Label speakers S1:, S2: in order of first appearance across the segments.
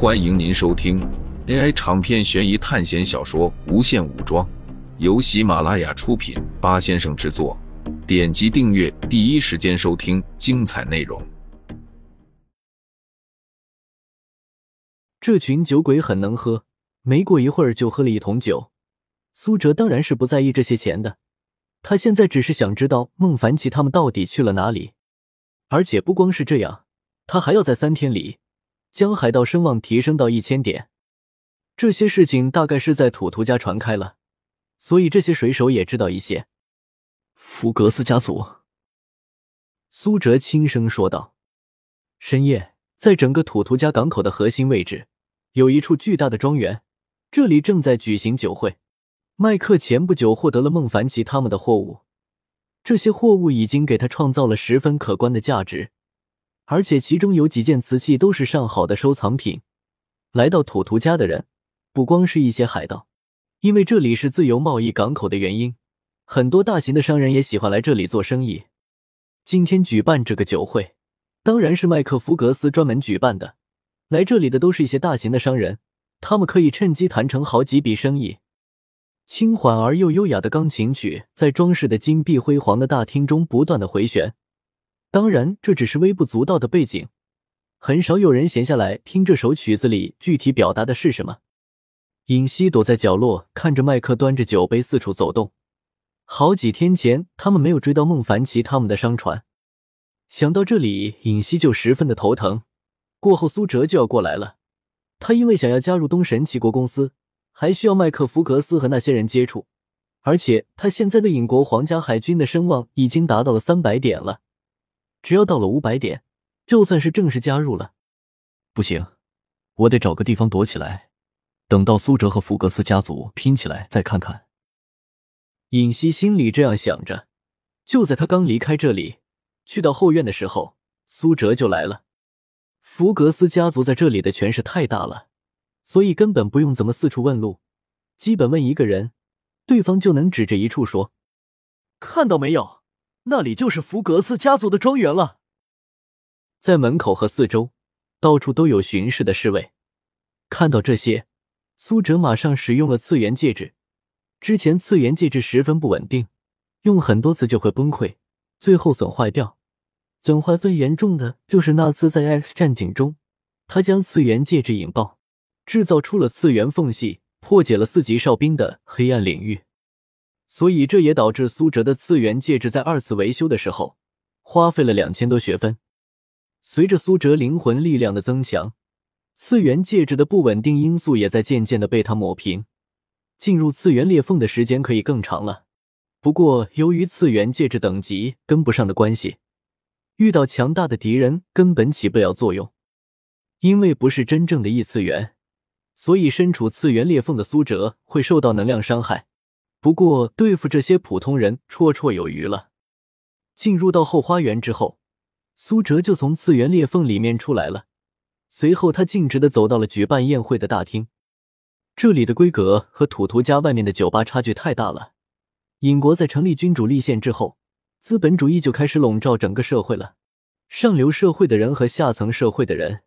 S1: 欢迎您收听 AI 长篇悬疑探险小说《无限武装》，由喜马拉雅出品，八先生制作。点击订阅，第一时间收听精彩内容。
S2: 这群酒鬼很能喝，没过一会儿就喝了一桶酒。苏哲当然是不在意这些钱的，他现在只是想知道孟凡奇他们到底去了哪里。而且不光是这样，他还要在三天里将海盗声望提升到一千点。这些事情大概是在土图家传开了，所以这些水手也知道一些。
S3: 福格斯家族，
S2: 苏哲轻声说道。深夜，在整个土图家港口的核心位置，有一处巨大的庄园，这里正在举行酒会。麦克前不久获得了孟凡奇他们的货物。这些货物已经给他创造了十分可观的价值，而且其中有几件瓷器都是上好的收藏品。来到土图家的人，不光是一些海盗，因为这里是自由贸易港口的原因，很多大型的商人也喜欢来这里做生意。今天举办这个酒会，当然是麦克福格斯专门举办的。来这里的都是一些大型的商人，他们可以趁机谈成好几笔生意。轻缓而又优雅的钢琴曲在装饰的金碧辉煌的大厅中不断的回旋。当然，这只是微不足道的背景，很少有人闲下来听这首曲子里具体表达的是什么。尹熙躲在角落，看着麦克端着酒杯四处走动。好几天前，他们没有追到孟凡奇他们的商船，想到这里，尹熙就十分的头疼。过后，苏哲就要过来了，他因为想要加入东神奇国公司。还需要麦克福格斯和那些人接触，而且他现在的影国皇家海军的声望已经达到了三百点了，只要到了五百点，就算是正式加入了。
S3: 不行，我得找个地方躲起来，等到苏哲和福格斯家族拼起来再看看。
S2: 尹熙心里这样想着，就在他刚离开这里，去到后院的时候，苏哲就来了。福格斯家族在这里的权势太大了。所以根本不用怎么四处问路，基本问一个人，对方就能指着一处说：“看到没有，那里就是福格斯家族的庄园了。”在门口和四周，到处都有巡视的侍卫。看到这些，苏哲马上使用了次元戒指。之前次元戒指十分不稳定，用很多次就会崩溃，最后损坏掉。损坏最严重的就是那次在 X 战警中，他将次元戒指引爆。制造出了次元缝隙，破解了四级哨兵的黑暗领域，所以这也导致苏哲的次元戒指在二次维修的时候花费了两千多学分。随着苏哲灵魂力量的增强，次元戒指的不稳定因素也在渐渐的被他抹平，进入次元裂缝的时间可以更长了。不过，由于次元戒指等级跟不上的关系，遇到强大的敌人根本起不了作用，因为不是真正的异次元。所以，身处次元裂缝的苏哲会受到能量伤害，不过对付这些普通人绰绰有余了。进入到后花园之后，苏哲就从次元裂缝里面出来了。随后，他径直的走到了举办宴会的大厅。这里的规格和土图家外面的酒吧差距太大了。尹国在成立君主立宪之后，资本主义就开始笼罩整个社会了。上流社会的人和下层社会的人，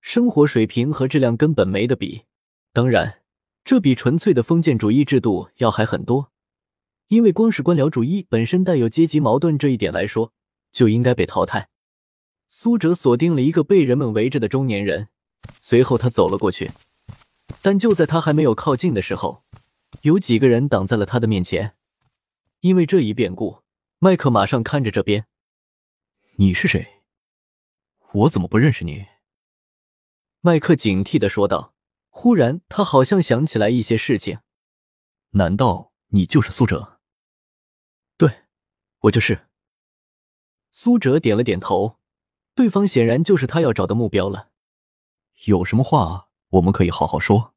S2: 生活水平和质量根本没得比。当然，这比纯粹的封建主义制度要还很多，因为光是官僚主义本身带有阶级矛盾这一点来说，就应该被淘汰。苏哲锁定了一个被人们围着的中年人，随后他走了过去，但就在他还没有靠近的时候，有几个人挡在了他的面前。因为这一变故，麦克马上看着这边：“
S3: 你是谁？我怎么不认识你？”
S2: 麦克警惕的说道。忽然，他好像想起来一些事情。
S3: 难道你就是苏哲？
S2: 对，我就是。苏哲点了点头。对方显然就是他要找的目标了。
S3: 有什么话我们可以好好说。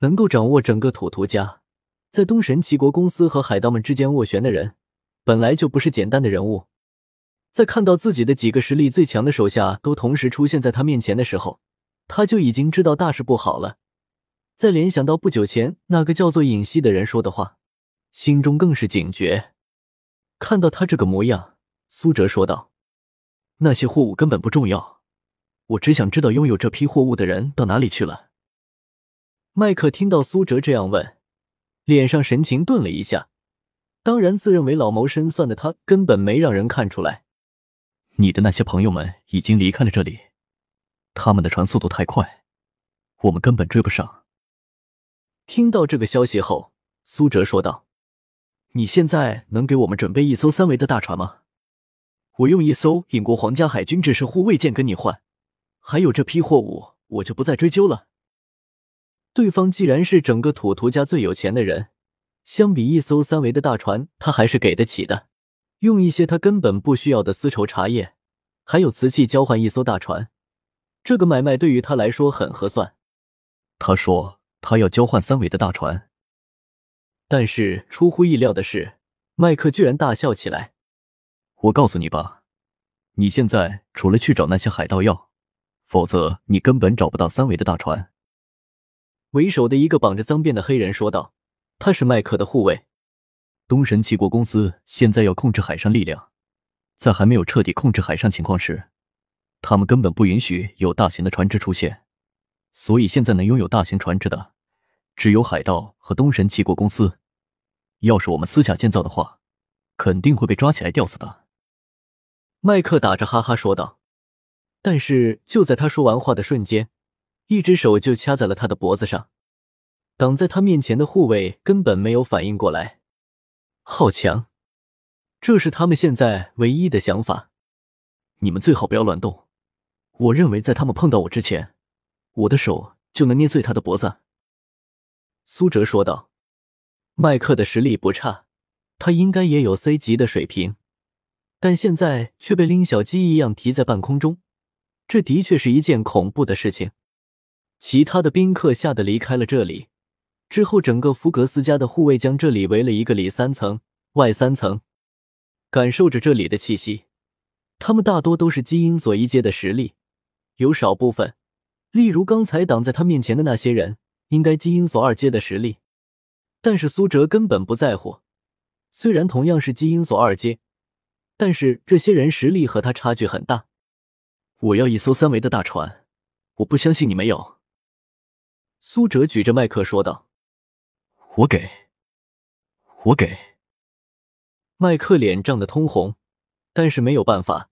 S2: 能够掌握整个土图家，在东神齐国公司和海盗们之间斡旋的人，本来就不是简单的人物。在看到自己的几个实力最强的手下都同时出现在他面前的时候。他就已经知道大事不好了，再联想到不久前那个叫做尹熙的人说的话，心中更是警觉。看到他这个模样，苏哲说道：“那些货物根本不重要，我只想知道拥有这批货物的人到哪里去了。麦克听到苏哲这样问，脸上神情顿了一下。当然，自认为老谋深算的他根本没让人看出来。
S3: 你的那些朋友们已经离开了这里，他们的船速度太快，我们根本追不上。
S2: 听到这个消息后，苏哲说道：“你现在能给我们准备一艘三维的大船吗？我用一艘英国皇家海军制式护卫舰跟你换。还有这批货物，我就不再追究了。对方既然是整个土图家最有钱的人。”相比一艘三维的大船，他还是给得起的。用一些他根本不需要的丝绸、茶叶，还有瓷器交换一艘大船，这个买卖对于他来说很合算。
S3: 他说他要交换三维的大船，
S2: 但是出乎意料的是，麦克居然大笑起来。
S3: 我告诉你吧，你现在除了去找那些海盗要，否则你根本找不到三维的大船。
S2: 为首的一个绑着脏辫的黑人说道。他是麦克的护卫。
S3: 东神七国公司现在要控制海上力量，在还没有彻底控制海上情况时，他们根本不允许有大型的船只出现。所以现在能拥有大型船只的，只有海盗和东神七国公司。要是我们私下建造的话，肯定会被抓起来吊死的。
S2: 麦克打着哈哈说道。但是就在他说完话的瞬间，一只手就掐在了他的脖子上。挡在他面前的护卫根本没有反应过来，好强！这是他们现在唯一的想法。你们最好不要乱动。我认为在他们碰到我之前，我的手就能捏碎他的脖子。”苏哲说道。麦克的实力不差，他应该也有 C 级的水平，但现在却被拎小鸡一样提在半空中，这的确是一件恐怖的事情。其他的宾客吓得离开了这里。之后，整个福格斯家的护卫将这里围了一个里三层外三层，感受着这里的气息。他们大多都是基因锁一阶的实力，有少部分，例如刚才挡在他面前的那些人，应该基因锁二阶的实力。但是苏哲根本不在乎，虽然同样是基因锁二阶，但是这些人实力和他差距很大。我要一艘三维的大船，我不相信你没有。苏哲举着麦克说道。
S3: 我给，我给。
S2: 麦克脸涨得通红，但是没有办法，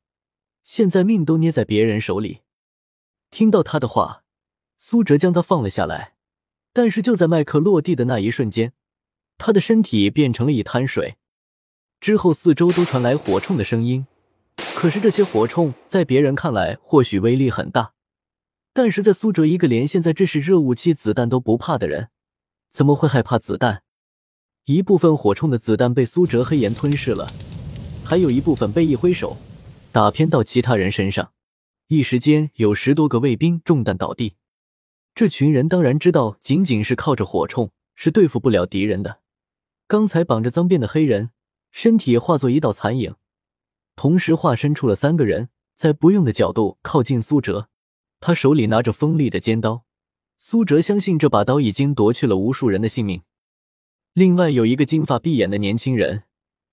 S2: 现在命都捏在别人手里。听到他的话，苏哲将他放了下来。但是就在麦克落地的那一瞬间，他的身体变成了一滩水。之后四周都传来火铳的声音，可是这些火铳在别人看来或许威力很大，但是在苏哲一个连现在这是热武器子弹都不怕的人。怎么会害怕子弹？一部分火铳的子弹被苏哲黑岩吞噬了，还有一部分被一挥手打偏到其他人身上。一时间，有十多个卫兵中弹倒地。这群人当然知道，仅仅是靠着火铳是对付不了敌人的。刚才绑着脏辫的黑人身体化作一道残影，同时化身出了三个人，在不用的角度靠近苏哲。他手里拿着锋利的尖刀。苏哲相信这把刀已经夺去了无数人的性命。另外有一个金发碧眼的年轻人，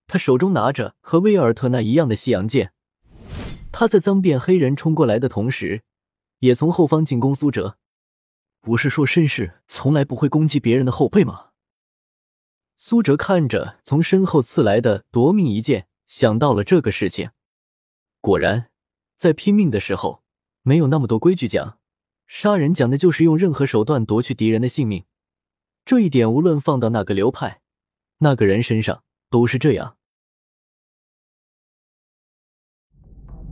S2: 他手中拿着和威尔特那一样的西洋剑。他在脏辫黑人冲过来的同时，也从后方进攻苏哲。不是说绅士从来不会攻击别人的后背吗？苏哲看着从身后刺来的夺命一剑，想到了这个事情。果然，在拼命的时候，没有那么多规矩讲。杀人讲的就是用任何手段夺去敌人的性命，这一点无论放到哪个流派、那个人身上都是这样。